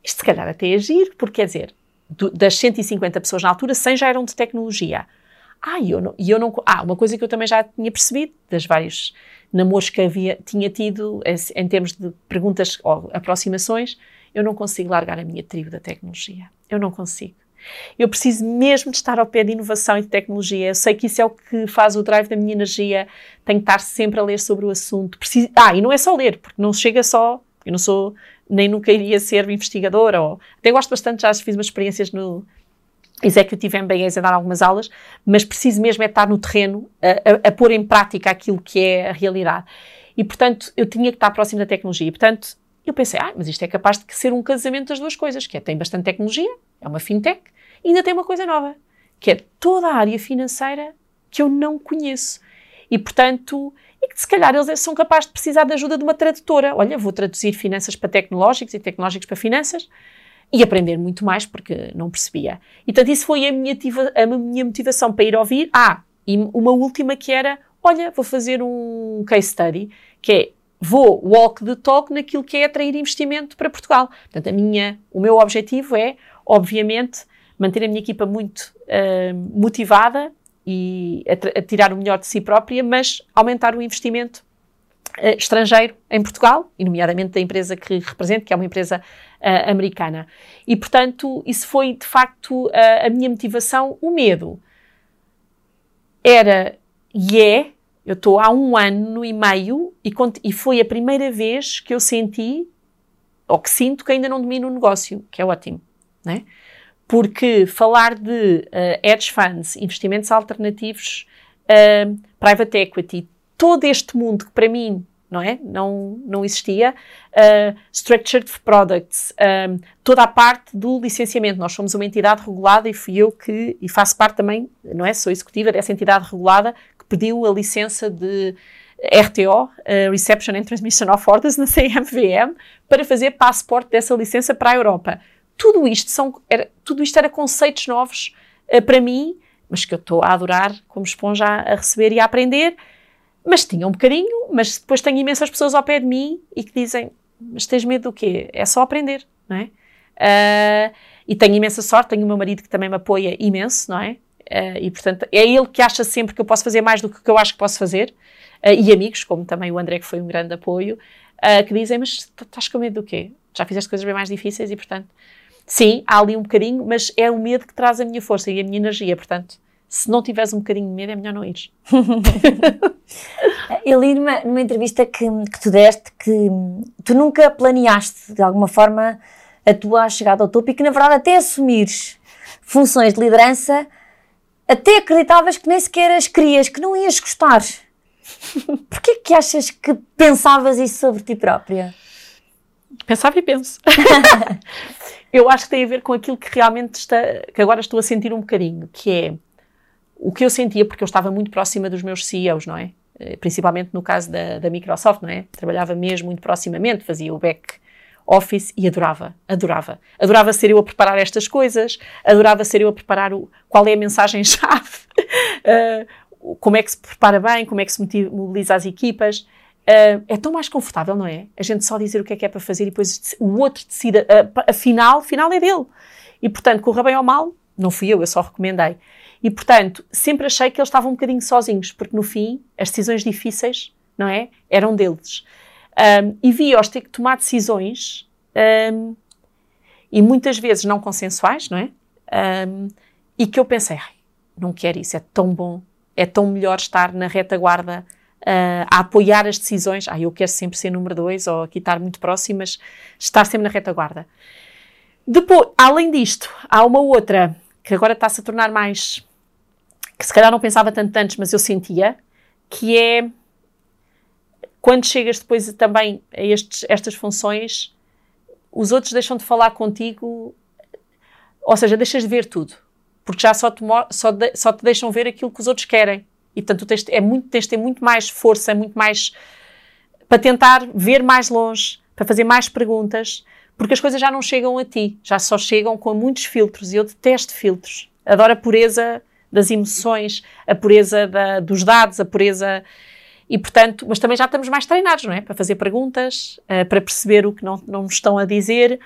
Isto se calhar até agir, porque quer dizer, do, das 150 pessoas na altura, 100 já eram de tecnologia. Ah, eu não, eu não. Ah, uma coisa que eu também já tinha percebido, das vários namoros que havia, tinha tido, em termos de perguntas ou aproximações, eu não consigo largar a minha tribo da tecnologia. Eu não consigo. Eu preciso mesmo de estar ao pé de inovação e de tecnologia. Eu sei que isso é o que faz o drive da minha energia. Tenho que estar sempre a ler sobre o assunto. Preciso... Ah, e não é só ler, porque não chega só. Eu não sou, nem nunca iria ser investigadora. Ou... Até gosto bastante, já fiz umas experiências no Executive MBAs a dar algumas aulas, mas preciso mesmo é estar no terreno, a, a, a pôr em prática aquilo que é a realidade. E, portanto, eu tinha que estar próximo da tecnologia. Portanto, eu pensei, ah, mas isto é capaz de ser um casamento das duas coisas, que é, tem bastante tecnologia, é uma fintech, e ainda tem uma coisa nova, que é toda a área financeira que eu não conheço. E, portanto, e que se calhar eles são capazes de precisar da ajuda de uma tradutora. Olha, vou traduzir finanças para tecnológicos e tecnológicos para finanças e aprender muito mais porque não percebia. E, portanto, isso foi a minha, a minha motivação para ir ouvir. Ah, e uma última que era, olha, vou fazer um case study, que é vou walk the talk naquilo que é atrair investimento para Portugal. Portanto, a minha, o meu objetivo é, obviamente, manter a minha equipa muito uh, motivada e a, a, tirar o melhor de si própria, mas aumentar o investimento uh, estrangeiro em Portugal, e nomeadamente da empresa que represento, que é uma empresa uh, americana. E, portanto, isso foi de facto a minha motivação. O medo era e é eu estou há um ano e meio e, e, foi a primeira vez que eu senti, ou que sinto, que ainda não domino o negócio, que é ótimo, né? Porque falar de uh, hedge funds, investimentos alternativos, uh, private equity, todo este mundo que para mim não é? Não, não existia. Uh, structured products, toda a parte do licenciamento. Nós somos uma entidade regulada e fui eu que, e faço parte também, não é? Sou executiva dessa entidade regulada pediu a licença de RTO, uh, Reception and Transmission of Orders, na CMVM, para fazer passaporte dessa licença para a Europa. Tudo isto, são, era, tudo isto era conceitos novos uh, para mim, mas que eu estou a adorar como esponja a, a receber e a aprender, mas tinha um bocadinho, mas depois tenho imensas pessoas ao pé de mim e que dizem, mas tens medo do quê? É só aprender, não é? Uh, e tenho imensa sorte, tenho o meu marido que também me apoia imenso, não é? Uh, e, portanto, é ele que acha sempre que eu posso fazer mais do que eu acho que posso fazer. Uh, e amigos, como também o André, que foi um grande apoio, uh, que dizem: Mas estás com medo do quê? Já fizeste coisas bem mais difíceis e, portanto, sim, há ali um bocadinho, mas é o medo que traz a minha força e a minha energia. Portanto, se não tiveres um bocadinho de medo, é melhor não ir. eu li numa, numa entrevista que, que tu deste que tu nunca planeaste, de alguma forma, a tua chegada ao topo e que, na verdade, até assumires funções de liderança até acreditavas que nem sequer as querias, que não ias gostar. Porquê que achas que pensavas isso sobre ti própria? Pensava e penso. eu acho que tem a ver com aquilo que realmente está, que agora estou a sentir um bocadinho, que é o que eu sentia, porque eu estava muito próxima dos meus CEOs, não é? Eh, principalmente no caso da, da Microsoft, não é? Trabalhava mesmo muito proximamente, fazia o back Office e adorava, adorava. Adorava ser eu a preparar estas coisas, adorava ser eu a preparar o, qual é a mensagem-chave, uh, como é que se prepara bem, como é que se mobiliza as equipas. Uh, é tão mais confortável, não é? A gente só dizer o que é que é para fazer e depois o outro decida. Uh, afinal, final é dele. E, portanto, corra bem ou mal, não fui eu, eu só recomendei. E, portanto, sempre achei que eles estavam um bocadinho sozinhos, porque no fim, as decisões difíceis, não é? Eram deles. Um, e vi-os ter que tomar decisões um, e muitas vezes não consensuais, não é? Um, e que eu pensei, não quero isso, é tão bom, é tão melhor estar na retaguarda uh, a apoiar as decisões. Ah, eu quero sempre ser número dois ou aqui estar muito próximo, mas estar sempre na retaguarda. Depois, além disto, há uma outra que agora está-se a tornar mais. que se calhar não pensava tanto antes, mas eu sentia, que é quando chegas depois também a estes, estas funções, os outros deixam de falar contigo, ou seja, deixas de ver tudo, porque já só te, só, de, só te deixam ver aquilo que os outros querem. E portanto, tens, é muito, tens de ter muito mais força, muito mais. para tentar ver mais longe, para fazer mais perguntas, porque as coisas já não chegam a ti, já só chegam com muitos filtros. E eu detesto filtros. Adoro a pureza das emoções, a pureza da, dos dados, a pureza e, portanto, mas também já estamos mais treinados, não é? Para fazer perguntas, uh, para perceber o que não, não estão a dizer.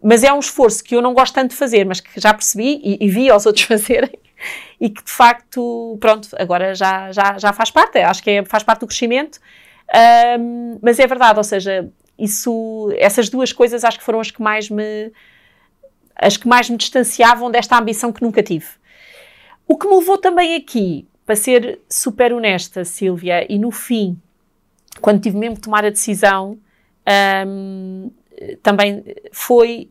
Mas é um esforço que eu não gosto tanto de fazer, mas que já percebi e, e vi aos outros fazerem e que de facto, pronto, agora já, já, já faz parte, acho que é, faz parte do crescimento. Um, mas é verdade, ou seja, isso, essas duas coisas acho que foram as que mais me as que mais me distanciavam desta ambição que nunca tive. O que me levou também aqui, para ser super honesta, Silvia, e no fim, quando tive mesmo que tomar a decisão, um, também foi.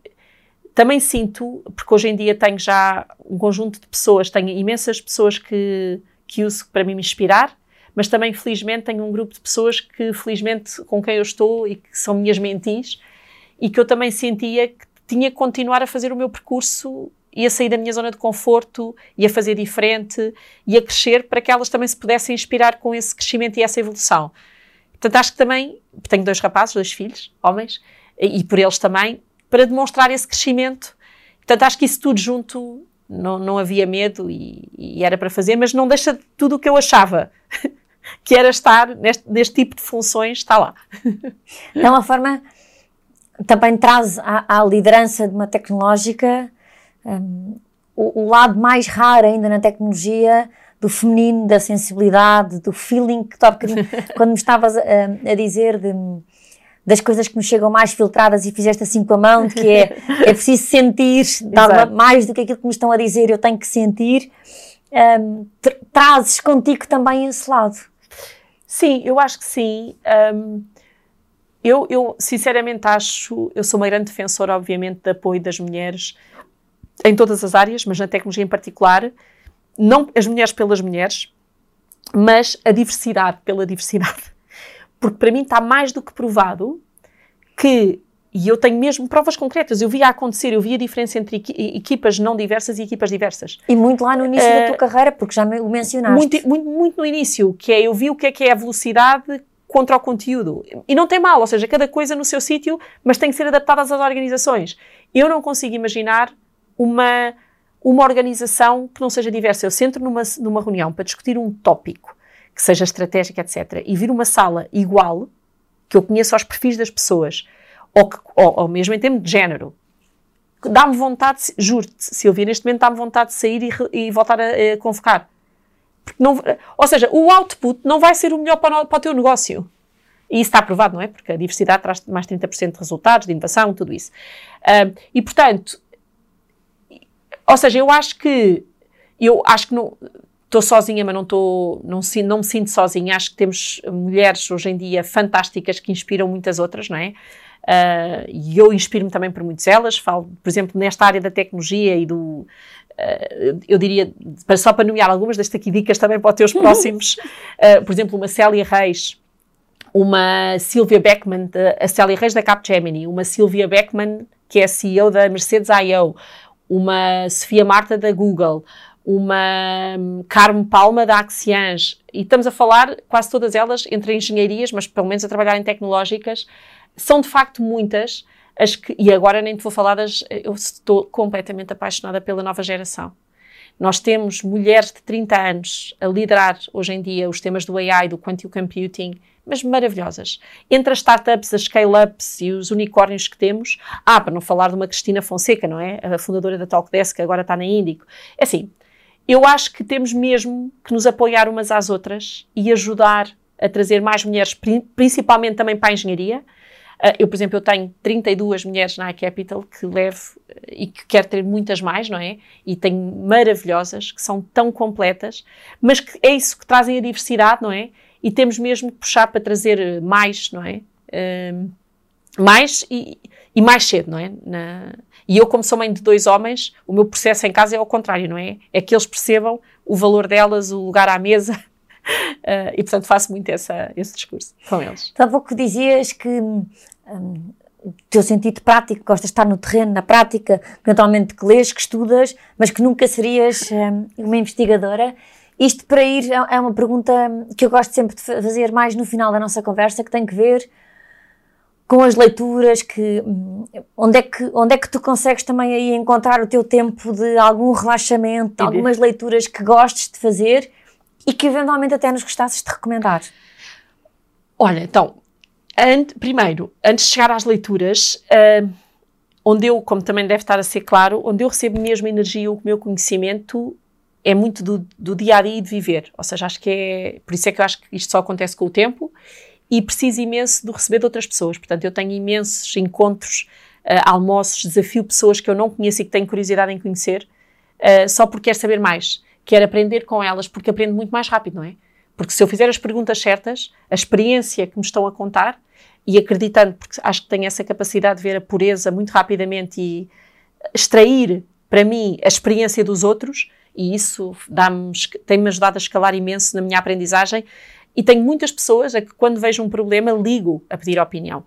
Também sinto, porque hoje em dia tenho já um conjunto de pessoas, tenho imensas pessoas que, que uso para me inspirar, mas também, felizmente, tenho um grupo de pessoas que, felizmente, com quem eu estou e que são minhas mentis, e que eu também sentia que tinha que continuar a fazer o meu percurso e a sair da minha zona de conforto e a fazer diferente e a crescer para que elas também se pudessem inspirar com esse crescimento e essa evolução. Portanto, acho que também, tenho dois rapazes, dois filhos, homens, e, por eles também, para demonstrar esse crescimento. Portanto, acho que isso tudo junto não, não havia medo e, e era para fazer, mas não deixa de tudo o que eu achava. que era estar neste, neste tipo de funções, está lá. É uma forma, também traz à, à liderança de uma tecnológica um, o, o, lado mais raro ainda na tecnologia do feminino, da sensibilidade, do feeling que tu quando me estavas a, a dizer de, das coisas que nos chegam mais filtradas e fizeste assim com a mão, que é, é preciso sentir, mais do que aquilo que me estão a dizer, eu tenho que sentir, um, tra trazes contigo também esse lado. Sim, eu acho que sim. Um, eu, eu, sinceramente acho, eu sou uma grande defensora, obviamente, de apoio das mulheres em todas as áreas, mas na tecnologia em particular, não as mulheres pelas mulheres, mas a diversidade pela diversidade. Porque para mim está mais do que provado que, e eu tenho mesmo provas concretas, eu via acontecer, eu via a diferença entre equipas não diversas e equipas diversas. E muito lá no início uh, da tua carreira, porque já o mencionaste. Muito, muito, muito no início, que é eu vi o que é que é a velocidade contra o conteúdo. E não tem mal, ou seja, cada coisa no seu sítio, mas tem que ser adaptada às organizações. Eu não consigo imaginar uma, uma organização que não seja diversa. Eu sento numa, numa reunião para discutir um tópico que seja estratégico, etc., e vir uma sala igual, que eu conheço os perfis das pessoas, ou, que, ou, ou mesmo em termos de género, dá-me vontade, juro-te, Silvia, neste momento dá-me vontade de sair e, e voltar a, a convocar. Não, ou seja, o output não vai ser o melhor para para o teu negócio. E isso está aprovado, não é? Porque a diversidade traz mais 30% de resultados, de inovação, tudo isso. Uh, e, portanto, ou seja, eu acho que, eu acho que não, estou sozinha, mas não, estou, não, não me sinto sozinha. Acho que temos mulheres hoje em dia fantásticas que inspiram muitas outras, não é? Uh, e eu inspiro-me também por muitas elas. Falo, por exemplo, nesta área da tecnologia e do. Uh, eu diria, só para nomear algumas, desta aqui dicas também para os teus próximos. Uh, por exemplo, uma Célia Reis, uma Silvia Beckman, a Célia Reis da Capgemini, uma Silvia Beckman, que é CEO da Mercedes I.O., uma Sofia Marta da Google, uma hum, Carmo Palma da Axians, e estamos a falar quase todas elas entre engenharias, mas pelo menos a trabalhar em tecnológicas, são de facto muitas as que, e agora nem te vou falar das, eu estou completamente apaixonada pela nova geração. Nós temos mulheres de 30 anos a liderar hoje em dia os temas do AI, do quantum computing, mas maravilhosas. Entre as startups, as scale-ups e os unicórnios que temos, ah, para não falar de uma Cristina Fonseca, não é? A fundadora da Talkdesk, que agora está na Índico. É assim, eu acho que temos mesmo que nos apoiar umas às outras e ajudar a trazer mais mulheres, principalmente também para a engenharia. Ah, eu, por exemplo, eu tenho 32 mulheres na iCapital que levo e que quero ter muitas mais, não é? E tenho maravilhosas, que são tão completas, mas que é isso que trazem a diversidade, não é? E temos mesmo que puxar para trazer mais, não é? Uh, mais e, e, mais cedo, não é? Na, e eu, como sou mãe de dois homens, o meu processo em casa é ao contrário, não é? É que eles percebam o valor delas, o lugar à mesa. Uh, e, portanto, faço muito essa, esse discurso com eles. Há pouco dizias que um, o teu sentido prático, gostas de estar no terreno, na prática, eventualmente que lês, que estudas, mas que nunca serias um, uma investigadora. Isto para ir é, é uma pergunta que eu gosto sempre de fazer mais no final da nossa conversa, que tem que ver com as leituras, que onde é que onde é que tu consegues também aí encontrar o teu tempo de algum relaxamento, de algumas leituras que gostes de fazer e que eventualmente até nos gostasses de recomendar. Olha, então, primeiro, antes de chegar às leituras, uh, onde eu, como também deve estar a ser claro, onde eu recebo mesmo energia, o meu conhecimento é muito do, do, dia a dia e de viver. Ou seja, acho que é. Por isso é que eu acho que isto só acontece com o tempo e preciso imenso de receber de outras pessoas. Portanto, eu tenho imensos encontros almoços, desafio pessoas que eu não conheço e que tenho curiosidade em conhecer, uh, só porque quero saber mais. Quero aprender com elas, porque aprendo muito mais rápido, não é? Porque se eu fizer as perguntas certas, a experiência que me estão a contar, e acreditando, porque acho que tenho essa capacidade de ver a pureza muito rapidamente e extrair para mim a experiência dos outros, e isso tem-me ajudado a escalar imenso na minha aprendizagem. E tenho muitas pessoas a que, quando vejo um problema, ligo a pedir opinião.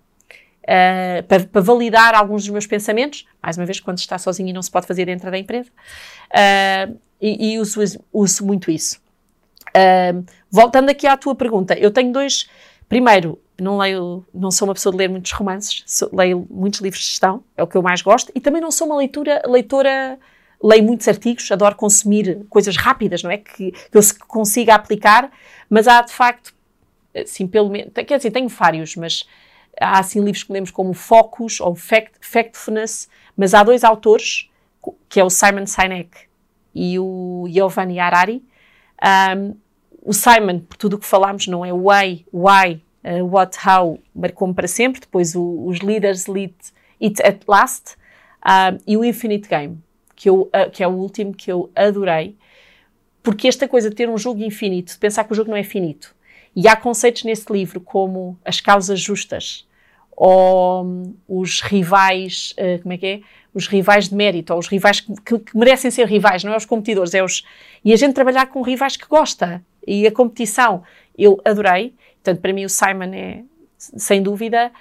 Uh, para, para, validar alguns dos meus pensamentos, mais uma vez, quando está sozinho e não se pode fazer dentro da empresa, uh, e, e uso, uso, muito isso. Uh, voltando aqui à tua pergunta, eu tenho dois. Primeiro, não leio, não sou uma pessoa de ler muitos romances, sou, leio muitos livros de gestão, é o que eu mais gosto, e também não sou uma leitura, leitora, leio muitos artigos, adoro consumir coisas rápidas, não é? Que, que eu consiga aplicar, mas há de facto, assim, pelo menos, quer dizer, tenho vários, mas há assim livros que lemos como Focus ou Fact, Factfulness, mas há dois autores, que é o Simon Sinek e o Giovanni Harari. Um, o Simon, por tudo o que falámos, não é why, why, uh, what, how, marcou-me para sempre. Depois o, os Leaders Lead It at Last. Uh, e o Infinite Game, que, eu, que é o último que eu adorei. Porque esta coisa de ter um jogo infinito, de pensar que o jogo não é finito. E há conceitos nesse livro como as causas justas, ou um, os rivais, uh, como é que é? Os rivais de mérito, ou os rivais que, que, que, merecem ser rivais, não é os competidores, é os... E a gente trabalhar com rivais que gosta, e a competição, eu adorei, Portanto, para mim o Simon é, sem dúvida.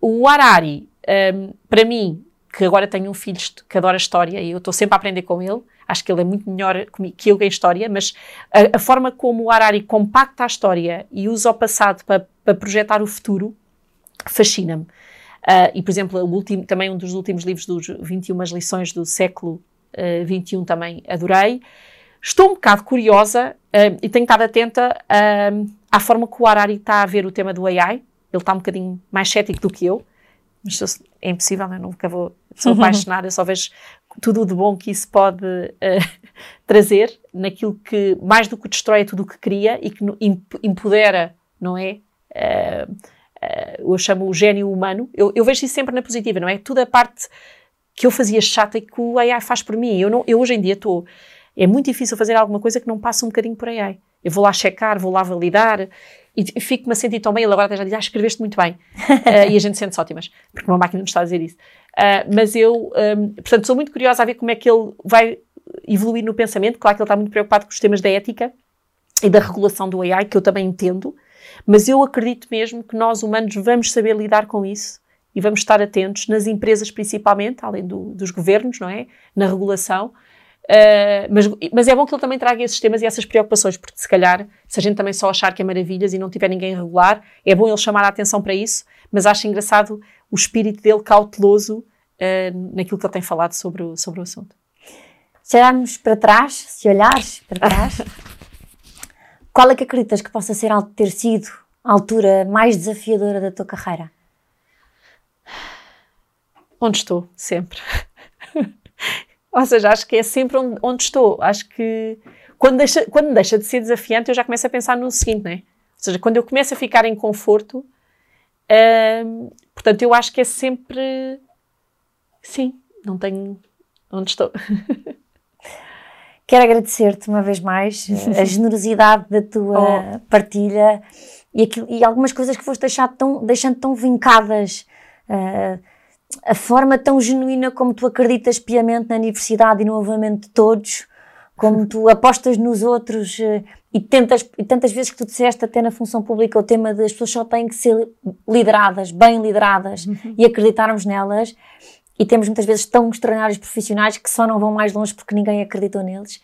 O Harari, um, para mim, que agora tenho um filho que adora história e eu estou sempre a aprender com ele, acho que ele é muito melhor que eu em história, mas a, a, forma como o Harari compacta a história e usa o passado para, projetar o futuro fascina-me. Uh, e, por exemplo, o último, também um dos últimos livros dos 21 lições do século uh, 21 também adorei. Estou um bocado curiosa uh, e tenho estado atenta uh, à forma que o Harari está a ver o tema do AI. Ele está um bocadinho mais cético do que eu, mas é impossível, eu nunca vou. Sou uhum. apaixonada, eu só vejo tudo de bom que isso pode uh, trazer naquilo que, mais do que destrói, é tudo o que cria e que empodera, não é? Uh, uh, eu chamo o gênio humano. Eu, eu, vejo isso sempre na positiva, não é? Tudo a parte que eu fazia chata e que o AI faz por mim. Eu, não, eu hoje em dia estou é muito difícil fazer alguma coisa que não passe um bocadinho por AI. Eu vou lá checar, vou lá validar e fico-me a sentir tão bem. Ele agora até já diz, ah, escreveste muito bem. uh, e a gente sente-se ótimas, porque uma máquina nos está a dizer isso. Uh, mas eu, um, portanto, sou muito curiosa a ver como é que ele vai evoluir no pensamento. Claro que ele está muito preocupado com os temas da ética e da regulação do AI, que eu também entendo, mas eu acredito mesmo que nós humanos vamos saber lidar com isso e vamos estar atentos nas empresas principalmente, além do, dos governos, não é? Na regulação, Uh, mas, mas, é bom que ele também traga esses temas e essas preocupações, porque se calhar, se a gente também só achar que é maravilhas e não tiver ninguém regular, é bom ele chamar a atenção para isso, mas acho engraçado o espírito dele cauteloso uh, naquilo que ele tem falado sobre o, sobre o assunto. Se olharmos para trás, se olhares para trás, qual é que acreditas que possa ser, ter sido a altura mais desafiadora da tua carreira? Onde estou, sempre. Ou seja, acho que é sempre onde, onde estou. Acho que quando deixa, quando deixa de ser desafiante, eu já começo a pensar no seguinte, não é? Ou seja, quando eu começo a ficar em conforto, hum, portanto, eu acho que é sempre. Sim, não tenho. Onde estou. Quero agradecer-te uma vez mais a generosidade da tua oh. partilha e, aquilo, e, algumas coisas que foste deixar tão, deixando tão vincadas. Uh, a forma tão genuína como tu acreditas piamente na universidade e no avamento de todos, como tu apostas nos outros eh, e tentas, e tantas vezes que tu disseste até na função pública o tema de as pessoas só têm que ser lideradas, bem lideradas uhum. e acreditarmos nelas e temos muitas vezes tão extraordinários profissionais que só não vão mais longe porque ninguém acreditou neles.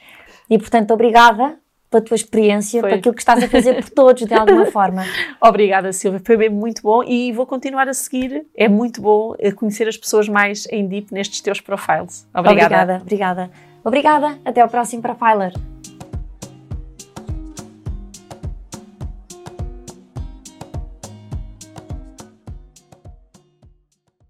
E portanto, obrigada pela tua experiência, Foi. para aquilo que estás a fazer por todos, de alguma forma. Obrigada, Silvia. Foi bem muito bom e vou continuar a seguir. É muito bom eh, conhecer as pessoas mais em deep nestes teus profiles. Obrigada. Obrigada, obrigada. Obrigada. Até ao próximo Profiler.